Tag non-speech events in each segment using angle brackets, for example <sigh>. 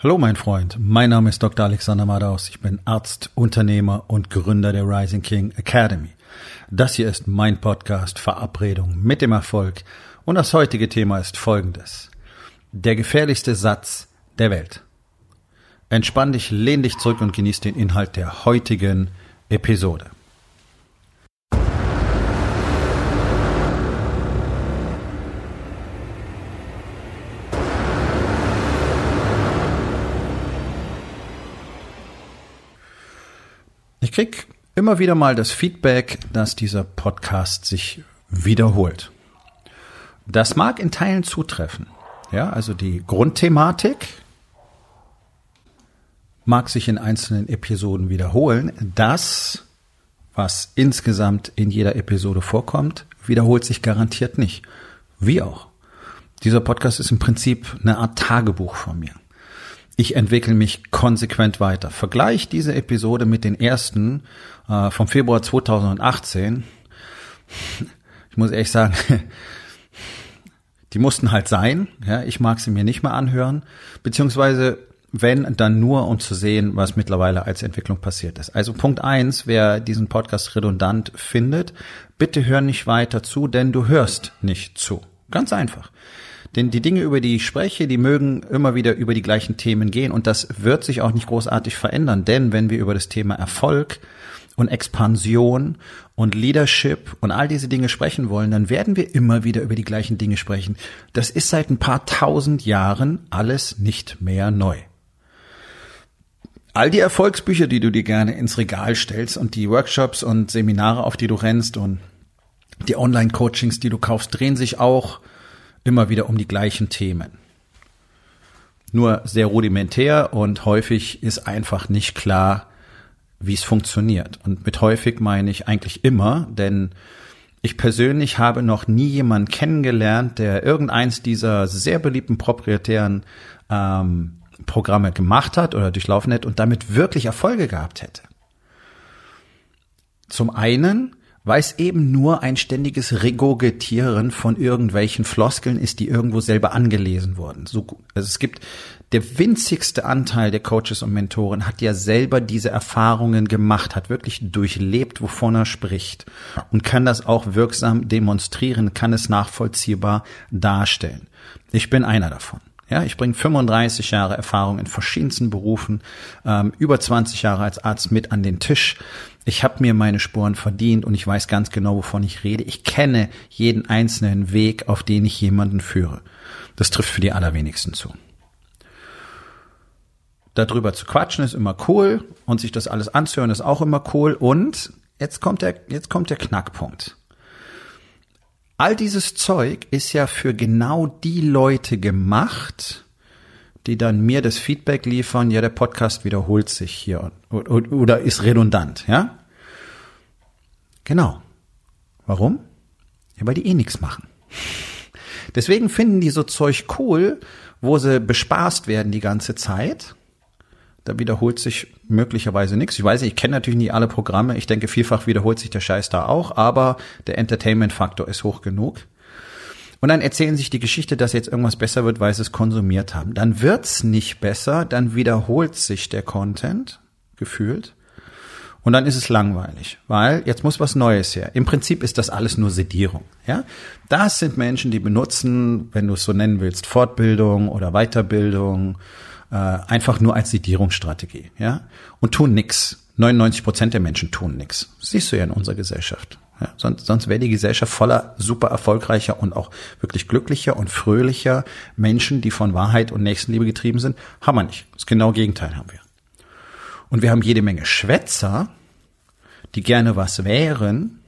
Hallo mein Freund, mein Name ist Dr. Alexander Madaus. Ich bin Arzt, Unternehmer und Gründer der Rising King Academy. Das hier ist mein Podcast Verabredung mit dem Erfolg und das heutige Thema ist folgendes. Der gefährlichste Satz der Welt. Entspann dich, lehn dich zurück und genieß den Inhalt der heutigen Episode. Krieg immer wieder mal das Feedback, dass dieser Podcast sich wiederholt. Das mag in Teilen zutreffen. Ja, also die Grundthematik mag sich in einzelnen Episoden wiederholen. Das, was insgesamt in jeder Episode vorkommt, wiederholt sich garantiert nicht. Wie auch. Dieser Podcast ist im Prinzip eine Art Tagebuch von mir ich entwickle mich konsequent weiter. Vergleich diese Episode mit den ersten äh, vom Februar 2018. Ich muss ehrlich sagen, <laughs> die mussten halt sein. Ja, ich mag sie mir nicht mehr anhören, beziehungsweise wenn, dann nur, um zu sehen, was mittlerweile als Entwicklung passiert ist. Also Punkt eins, wer diesen Podcast redundant findet, bitte hör nicht weiter zu, denn du hörst nicht zu. Ganz einfach. Denn die Dinge, über die ich spreche, die mögen immer wieder über die gleichen Themen gehen und das wird sich auch nicht großartig verändern. Denn wenn wir über das Thema Erfolg und Expansion und Leadership und all diese Dinge sprechen wollen, dann werden wir immer wieder über die gleichen Dinge sprechen. Das ist seit ein paar tausend Jahren alles nicht mehr neu. All die Erfolgsbücher, die du dir gerne ins Regal stellst und die Workshops und Seminare, auf die du rennst und die Online-Coachings, die du kaufst, drehen sich auch immer wieder um die gleichen Themen. Nur sehr rudimentär und häufig ist einfach nicht klar, wie es funktioniert. Und mit häufig meine ich eigentlich immer, denn ich persönlich habe noch nie jemanden kennengelernt, der irgendeins dieser sehr beliebten proprietären ähm, Programme gemacht hat oder durchlaufen hätte und damit wirklich Erfolge gehabt hätte. Zum einen, weil es eben nur ein ständiges Regurgitieren von irgendwelchen Floskeln ist, die irgendwo selber angelesen wurden. So, also es gibt der winzigste Anteil der Coaches und Mentoren hat ja selber diese Erfahrungen gemacht, hat wirklich durchlebt, wovon er spricht und kann das auch wirksam demonstrieren, kann es nachvollziehbar darstellen. Ich bin einer davon. Ja, ich bringe 35 Jahre Erfahrung in verschiedensten Berufen, ähm, über 20 Jahre als Arzt mit an den Tisch. Ich habe mir meine Spuren verdient und ich weiß ganz genau, wovon ich rede. Ich kenne jeden einzelnen Weg, auf den ich jemanden führe. Das trifft für die allerwenigsten zu. Darüber zu quatschen ist immer cool und sich das alles anzuhören ist auch immer cool. Und jetzt kommt der, jetzt kommt der Knackpunkt. All dieses Zeug ist ja für genau die Leute gemacht, die dann mir das Feedback liefern, ja, der Podcast wiederholt sich hier oder ist redundant, ja? Genau. Warum? Ja, weil die eh nichts machen. Deswegen finden die so Zeug cool, wo sie bespaßt werden die ganze Zeit. Da wiederholt sich möglicherweise nichts. Ich weiß ich kenne natürlich nicht alle Programme. Ich denke, vielfach wiederholt sich der Scheiß da auch, aber der Entertainment-Faktor ist hoch genug. Und dann erzählen sich die Geschichte, dass jetzt irgendwas besser wird, weil sie es konsumiert haben. Dann wird's nicht besser, dann wiederholt sich der Content, gefühlt. Und dann ist es langweilig, weil jetzt muss was Neues her. Im Prinzip ist das alles nur Sedierung. Ja, das sind Menschen, die benutzen, wenn du es so nennen willst, Fortbildung oder Weiterbildung äh, einfach nur als Sedierungsstrategie. Ja, und tun nix. 99 Prozent der Menschen tun nix. siehst du ja in unserer Gesellschaft. Ja, sonst sonst wäre die Gesellschaft voller super erfolgreicher und auch wirklich glücklicher und fröhlicher Menschen, die von Wahrheit und Nächstenliebe getrieben sind. Haben wir nicht. Das genaue Gegenteil haben wir. Und wir haben jede Menge Schwätzer, die gerne was wären,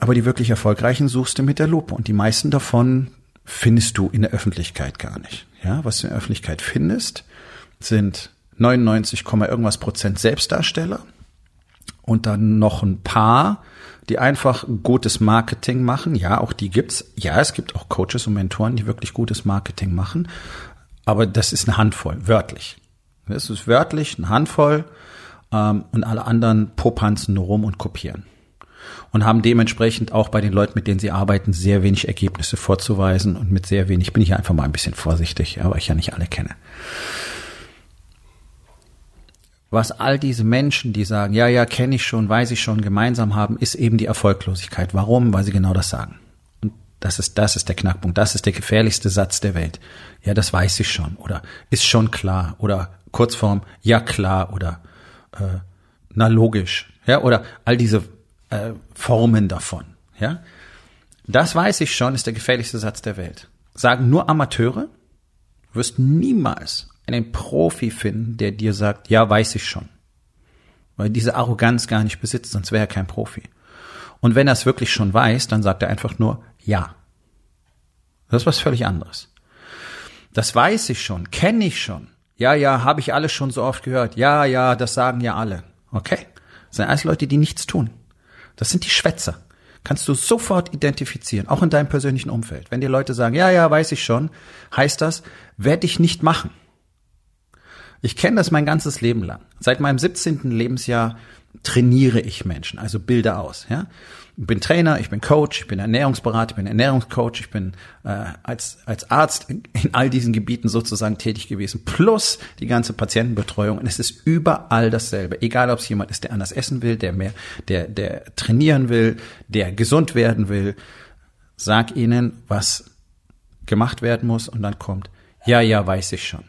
aber die wirklich erfolgreichen suchst du mit der Lupe. Und die meisten davon findest du in der Öffentlichkeit gar nicht. Ja, was du in der Öffentlichkeit findest, sind 99, irgendwas Prozent Selbstdarsteller und dann noch ein paar, die einfach gutes Marketing machen. Ja, auch die gibt's. Ja, es gibt auch Coaches und Mentoren, die wirklich gutes Marketing machen. Aber das ist eine Handvoll, wörtlich. Das ist wörtlich eine Handvoll ähm, und alle anderen popanzen nur rum und kopieren. Und haben dementsprechend auch bei den Leuten, mit denen sie arbeiten, sehr wenig Ergebnisse vorzuweisen und mit sehr wenig bin ich einfach mal ein bisschen vorsichtig, ja, weil ich ja nicht alle kenne. Was all diese Menschen, die sagen, ja, ja, kenne ich schon, weiß ich schon, gemeinsam haben, ist eben die Erfolglosigkeit. Warum? Weil sie genau das sagen. Und das ist, das ist der Knackpunkt. Das ist der gefährlichste Satz der Welt. Ja, das weiß ich schon. Oder ist schon klar. Oder Kurzform, ja klar. Oder äh, na logisch. Ja, oder all diese äh, Formen davon. Ja, das weiß ich schon, ist der gefährlichste Satz der Welt. Sagen nur Amateure, wirst niemals einen Profi finden, der dir sagt, ja, weiß ich schon. Weil diese Arroganz gar nicht besitzt, sonst wäre er kein Profi. Und wenn er es wirklich schon weiß, dann sagt er einfach nur ja. Das ist was völlig anderes. Das weiß ich schon, kenne ich schon. Ja, ja, habe ich alles schon so oft gehört. Ja, ja, das sagen ja alle. Okay. Das sind alles Leute, die nichts tun. Das sind die Schwätzer. Kannst du sofort identifizieren, auch in deinem persönlichen Umfeld. Wenn dir Leute sagen, ja, ja, weiß ich schon, heißt das, werde ich nicht machen. Ich kenne das mein ganzes Leben lang. Seit meinem 17. Lebensjahr trainiere ich Menschen, also bilde aus. Ja? Bin Trainer, ich bin Coach, ich bin Ernährungsberater, ich bin Ernährungscoach, ich bin äh, als, als Arzt in, in all diesen Gebieten sozusagen tätig gewesen, plus die ganze Patientenbetreuung. Und es ist überall dasselbe. Egal, ob es jemand ist, der anders essen will, der mehr, der, der trainieren will, der gesund werden will. Sag ihnen, was gemacht werden muss und dann kommt, ja, ja, weiß ich schon.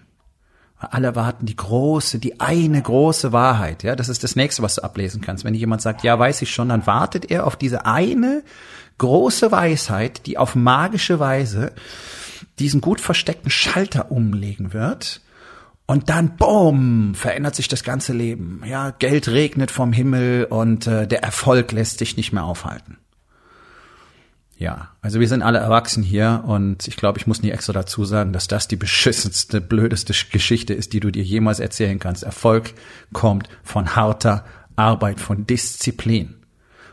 Alle erwarten die große, die eine große Wahrheit. Ja, das ist das nächste, was du ablesen kannst. Wenn jemand sagt, ja, weiß ich schon, dann wartet er auf diese eine große Weisheit, die auf magische Weise diesen gut versteckten Schalter umlegen wird. Und dann, boom, verändert sich das ganze Leben. Ja, Geld regnet vom Himmel und äh, der Erfolg lässt sich nicht mehr aufhalten. Ja, also wir sind alle erwachsen hier und ich glaube, ich muss nie extra dazu sagen, dass das die beschissenste, blödeste Geschichte ist, die du dir jemals erzählen kannst. Erfolg kommt von harter Arbeit, von Disziplin,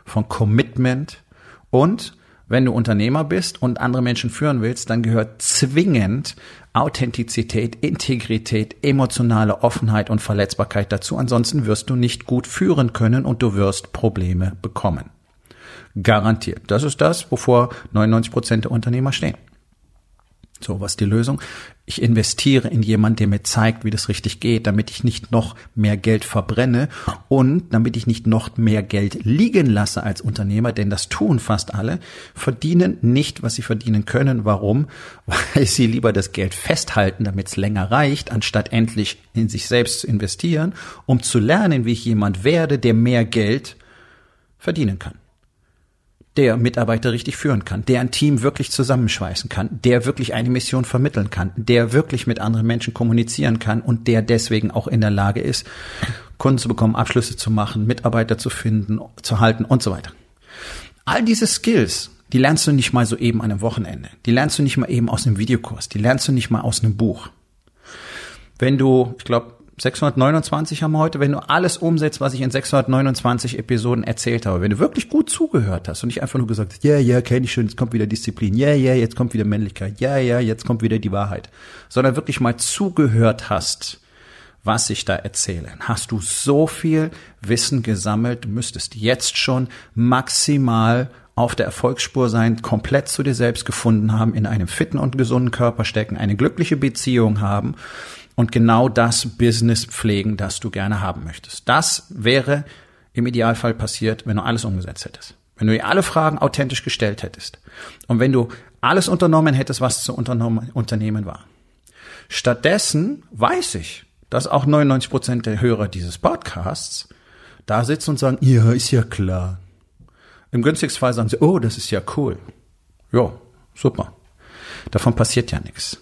von Commitment und wenn du Unternehmer bist und andere Menschen führen willst, dann gehört zwingend Authentizität, Integrität, emotionale Offenheit und Verletzbarkeit dazu. Ansonsten wirst du nicht gut führen können und du wirst Probleme bekommen. Garantiert. Das ist das, wovor 99 Prozent der Unternehmer stehen. So, was die Lösung? Ich investiere in jemanden, der mir zeigt, wie das richtig geht, damit ich nicht noch mehr Geld verbrenne und damit ich nicht noch mehr Geld liegen lasse als Unternehmer, denn das tun fast alle, verdienen nicht, was sie verdienen können. Warum? <laughs> Weil sie lieber das Geld festhalten, damit es länger reicht, anstatt endlich in sich selbst zu investieren, um zu lernen, wie ich jemand werde, der mehr Geld verdienen kann der Mitarbeiter richtig führen kann, der ein Team wirklich zusammenschweißen kann, der wirklich eine Mission vermitteln kann, der wirklich mit anderen Menschen kommunizieren kann und der deswegen auch in der Lage ist, Kunden zu bekommen, Abschlüsse zu machen, Mitarbeiter zu finden, zu halten und so weiter. All diese Skills, die lernst du nicht mal so eben an einem Wochenende. Die lernst du nicht mal eben aus einem Videokurs. Die lernst du nicht mal aus einem Buch. Wenn du, ich glaube, 629 haben wir heute, wenn du alles umsetzt, was ich in 629 Episoden erzählt habe, wenn du wirklich gut zugehört hast und nicht einfach nur gesagt ja, ja, kenne ich schon, jetzt kommt wieder Disziplin, ja, ja, jetzt kommt wieder Männlichkeit, ja, ja, jetzt kommt wieder die Wahrheit, sondern wirklich mal zugehört hast, was ich da erzähle, hast du so viel Wissen gesammelt, müsstest jetzt schon maximal auf der Erfolgsspur sein, komplett zu dir selbst gefunden haben, in einem fitten und gesunden Körper stecken, eine glückliche Beziehung haben und genau das Business pflegen, das du gerne haben möchtest. Das wäre im Idealfall passiert, wenn du alles umgesetzt hättest. Wenn du dir alle Fragen authentisch gestellt hättest. Und wenn du alles unternommen hättest, was zu unternehmen war. Stattdessen weiß ich, dass auch 99 Prozent der Hörer dieses Podcasts da sitzen und sagen, ja, ist ja klar. Im günstigsten Fall sagen sie, oh, das ist ja cool. Ja, super. Davon passiert ja nichts.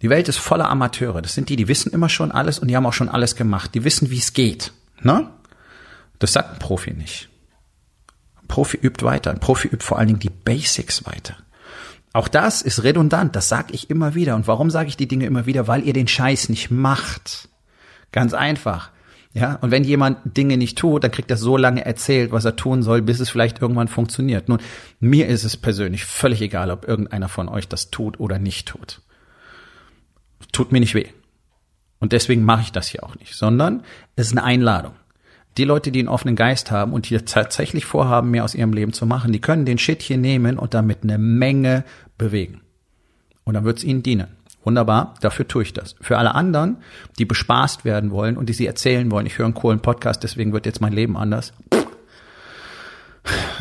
Die Welt ist voller Amateure. Das sind die, die wissen immer schon alles und die haben auch schon alles gemacht. Die wissen, wie es geht. Ne? Das sagt ein Profi nicht. Ein Profi übt weiter. Ein Profi übt vor allen Dingen die Basics weiter. Auch das ist redundant. Das sage ich immer wieder. Und warum sage ich die Dinge immer wieder? Weil ihr den Scheiß nicht macht. Ganz einfach. Ja, und wenn jemand Dinge nicht tut, dann kriegt er so lange erzählt, was er tun soll, bis es vielleicht irgendwann funktioniert. Nun, mir ist es persönlich völlig egal, ob irgendeiner von euch das tut oder nicht tut tut mir nicht weh. Und deswegen mache ich das hier auch nicht, sondern es ist eine Einladung. Die Leute, die einen offenen Geist haben und die tatsächlich vorhaben, mehr aus ihrem Leben zu machen, die können den Shit hier nehmen und damit eine Menge bewegen. Und dann wird es ihnen dienen. Wunderbar, dafür tue ich das. Für alle anderen, die bespaßt werden wollen und die sie erzählen wollen, ich höre einen coolen Podcast, deswegen wird jetzt mein Leben anders.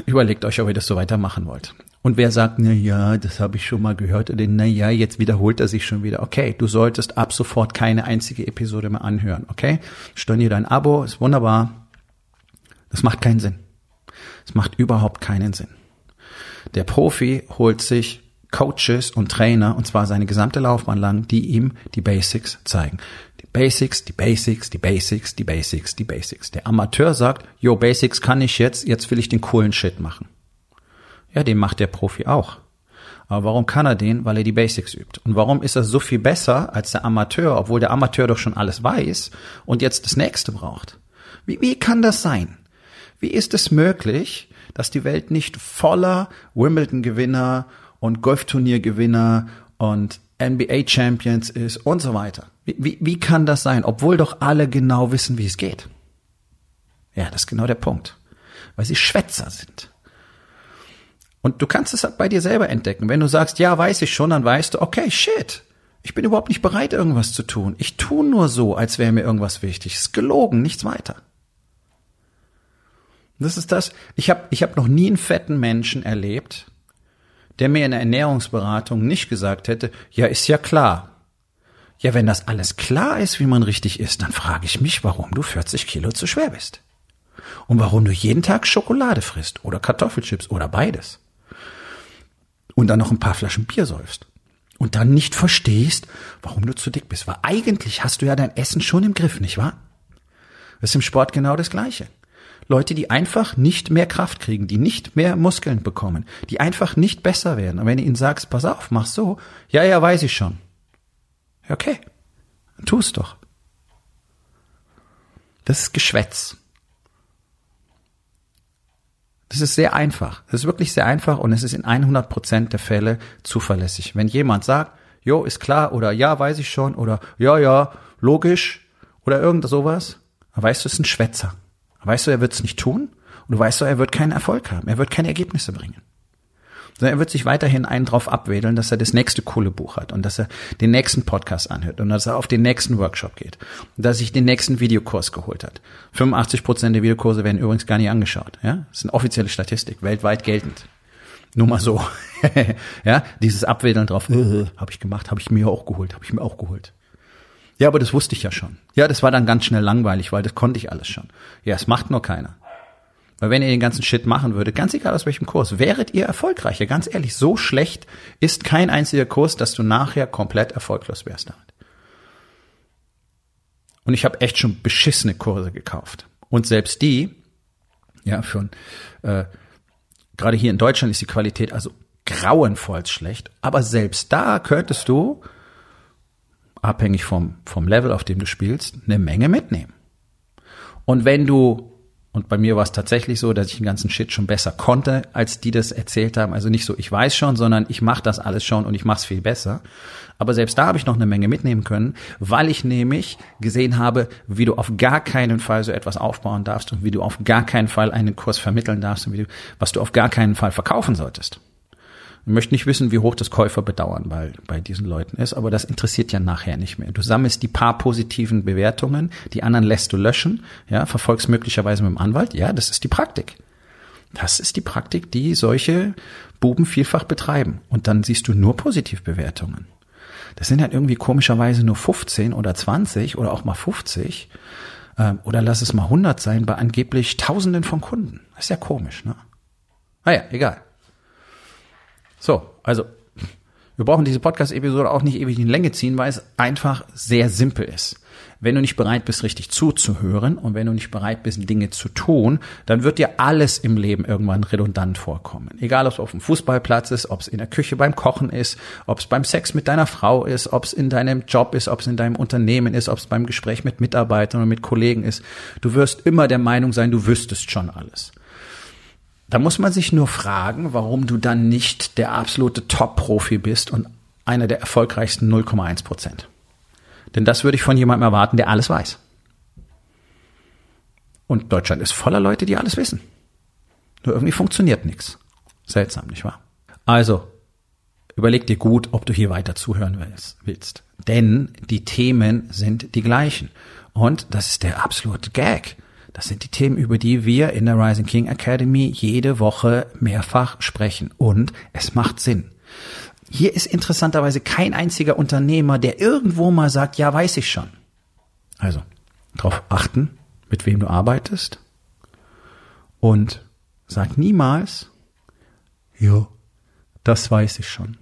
Überlegt euch, ob ihr das so weitermachen wollt. Und wer sagt, na ja, das habe ich schon mal gehört, oder na ja, jetzt wiederholt er sich schon wieder. Okay, du solltest ab sofort keine einzige Episode mehr anhören. Okay, stornier dein Abo, ist wunderbar. Das macht keinen Sinn. Es macht überhaupt keinen Sinn. Der Profi holt sich Coaches und Trainer, und zwar seine gesamte Laufbahn lang, die ihm die Basics zeigen. Die Basics, die Basics, die Basics, die Basics, die Basics. Der Amateur sagt, yo, Basics kann ich jetzt, jetzt will ich den coolen Shit machen. Ja, den macht der Profi auch. Aber warum kann er den? Weil er die Basics übt. Und warum ist er so viel besser als der Amateur, obwohl der Amateur doch schon alles weiß und jetzt das nächste braucht? Wie, wie kann das sein? Wie ist es möglich, dass die Welt nicht voller Wimbledon-Gewinner und Golfturnier-Gewinner und NBA-Champions ist und so weiter? Wie, wie, wie kann das sein, obwohl doch alle genau wissen, wie es geht? Ja, das ist genau der Punkt. Weil sie Schwätzer sind. Und du kannst es bei dir selber entdecken. Wenn du sagst, ja, weiß ich schon, dann weißt du, okay, shit. Ich bin überhaupt nicht bereit, irgendwas zu tun. Ich tue nur so, als wäre mir irgendwas wichtig. Es ist gelogen, nichts weiter. Das ist das. Ich habe ich hab noch nie einen fetten Menschen erlebt, der mir in der Ernährungsberatung nicht gesagt hätte, ja, ist ja klar. Ja, wenn das alles klar ist, wie man richtig isst, dann frage ich mich, warum du 40 Kilo zu schwer bist. Und warum du jeden Tag Schokolade frisst oder Kartoffelchips oder beides. Und dann noch ein paar Flaschen Bier säufst. Und dann nicht verstehst, warum du zu dick bist. Weil eigentlich hast du ja dein Essen schon im Griff, nicht wahr? Das ist im Sport genau das Gleiche. Leute, die einfach nicht mehr Kraft kriegen, die nicht mehr Muskeln bekommen, die einfach nicht besser werden. Und wenn du ihnen sagst, pass auf, mach so, ja, ja, weiß ich schon. Okay, tu es doch. Das ist Geschwätz. Das ist sehr einfach. Das ist wirklich sehr einfach und es ist in 100 Prozent der Fälle zuverlässig. Wenn jemand sagt, jo, ist klar oder ja, weiß ich schon oder ja, ja, logisch oder irgend sowas, dann weißt du, es ist ein Schwätzer. Weißt du, er wird es nicht tun und du weißt, er wird keinen Erfolg haben. Er wird keine Ergebnisse bringen. Sondern er wird sich weiterhin einen drauf abwedeln, dass er das nächste coole Buch hat und dass er den nächsten Podcast anhört und dass er auf den nächsten Workshop geht und dass er sich den nächsten Videokurs geholt hat. 85 Prozent der Videokurse werden übrigens gar nicht angeschaut. Ja, das ist eine offizielle Statistik, weltweit geltend. Nur mal so. <laughs> ja, dieses Abwedeln drauf, äh, habe ich gemacht, habe ich mir auch geholt, habe ich mir auch geholt. Ja, aber das wusste ich ja schon. Ja, das war dann ganz schnell langweilig, weil das konnte ich alles schon. Ja, es macht nur keiner. Weil wenn ihr den ganzen Shit machen würdet, ganz egal aus welchem Kurs, wäret ihr erfolgreicher. Ganz ehrlich, so schlecht ist kein einziger Kurs, dass du nachher komplett erfolglos wärst damit. Und ich habe echt schon beschissene Kurse gekauft. Und selbst die, ja, für äh, gerade hier in Deutschland ist die Qualität also grauenvoll schlecht. Aber selbst da könntest du abhängig vom, vom Level, auf dem du spielst, eine Menge mitnehmen. Und wenn du, und bei mir war es tatsächlich so, dass ich den ganzen Shit schon besser konnte, als die das erzählt haben. Also nicht so, ich weiß schon, sondern ich mache das alles schon und ich mache es viel besser. Aber selbst da habe ich noch eine Menge mitnehmen können, weil ich nämlich gesehen habe, wie du auf gar keinen Fall so etwas aufbauen darfst und wie du auf gar keinen Fall einen Kurs vermitteln darfst und wie du, was du auf gar keinen Fall verkaufen solltest. Ich möchte nicht wissen, wie hoch das Käuferbedauern bei, bei diesen Leuten ist, aber das interessiert ja nachher nicht mehr. Du sammelst die paar positiven Bewertungen, die anderen lässt du löschen, ja, verfolgst möglicherweise mit dem Anwalt, ja, das ist die Praktik. Das ist die Praktik, die solche Buben vielfach betreiben. Und dann siehst du nur Positivbewertungen. Das sind halt irgendwie komischerweise nur 15 oder 20 oder auch mal 50 ähm, oder lass es mal 100 sein bei angeblich Tausenden von Kunden. Das ist ja komisch, ne? Naja, egal. So, also wir brauchen diese Podcast-Episode auch nicht ewig in Länge ziehen, weil es einfach sehr simpel ist. Wenn du nicht bereit bist, richtig zuzuhören und wenn du nicht bereit bist, Dinge zu tun, dann wird dir alles im Leben irgendwann redundant vorkommen. Egal, ob es auf dem Fußballplatz ist, ob es in der Küche beim Kochen ist, ob es beim Sex mit deiner Frau ist, ob es in deinem Job ist, ob es in deinem Unternehmen ist, ob es beim Gespräch mit Mitarbeitern oder mit Kollegen ist. Du wirst immer der Meinung sein, du wüsstest schon alles. Da muss man sich nur fragen, warum du dann nicht der absolute Top-Profi bist und einer der erfolgreichsten 0,1 Prozent. Denn das würde ich von jemandem erwarten, der alles weiß. Und Deutschland ist voller Leute, die alles wissen. Nur irgendwie funktioniert nichts. Seltsam, nicht wahr? Also, überleg dir gut, ob du hier weiter zuhören willst. Denn die Themen sind die gleichen. Und das ist der absolute Gag. Das sind die Themen, über die wir in der Rising King Academy jede Woche mehrfach sprechen. Und es macht Sinn. Hier ist interessanterweise kein einziger Unternehmer, der irgendwo mal sagt, ja, weiß ich schon. Also, darauf achten, mit wem du arbeitest. Und sag niemals, jo, das weiß ich schon.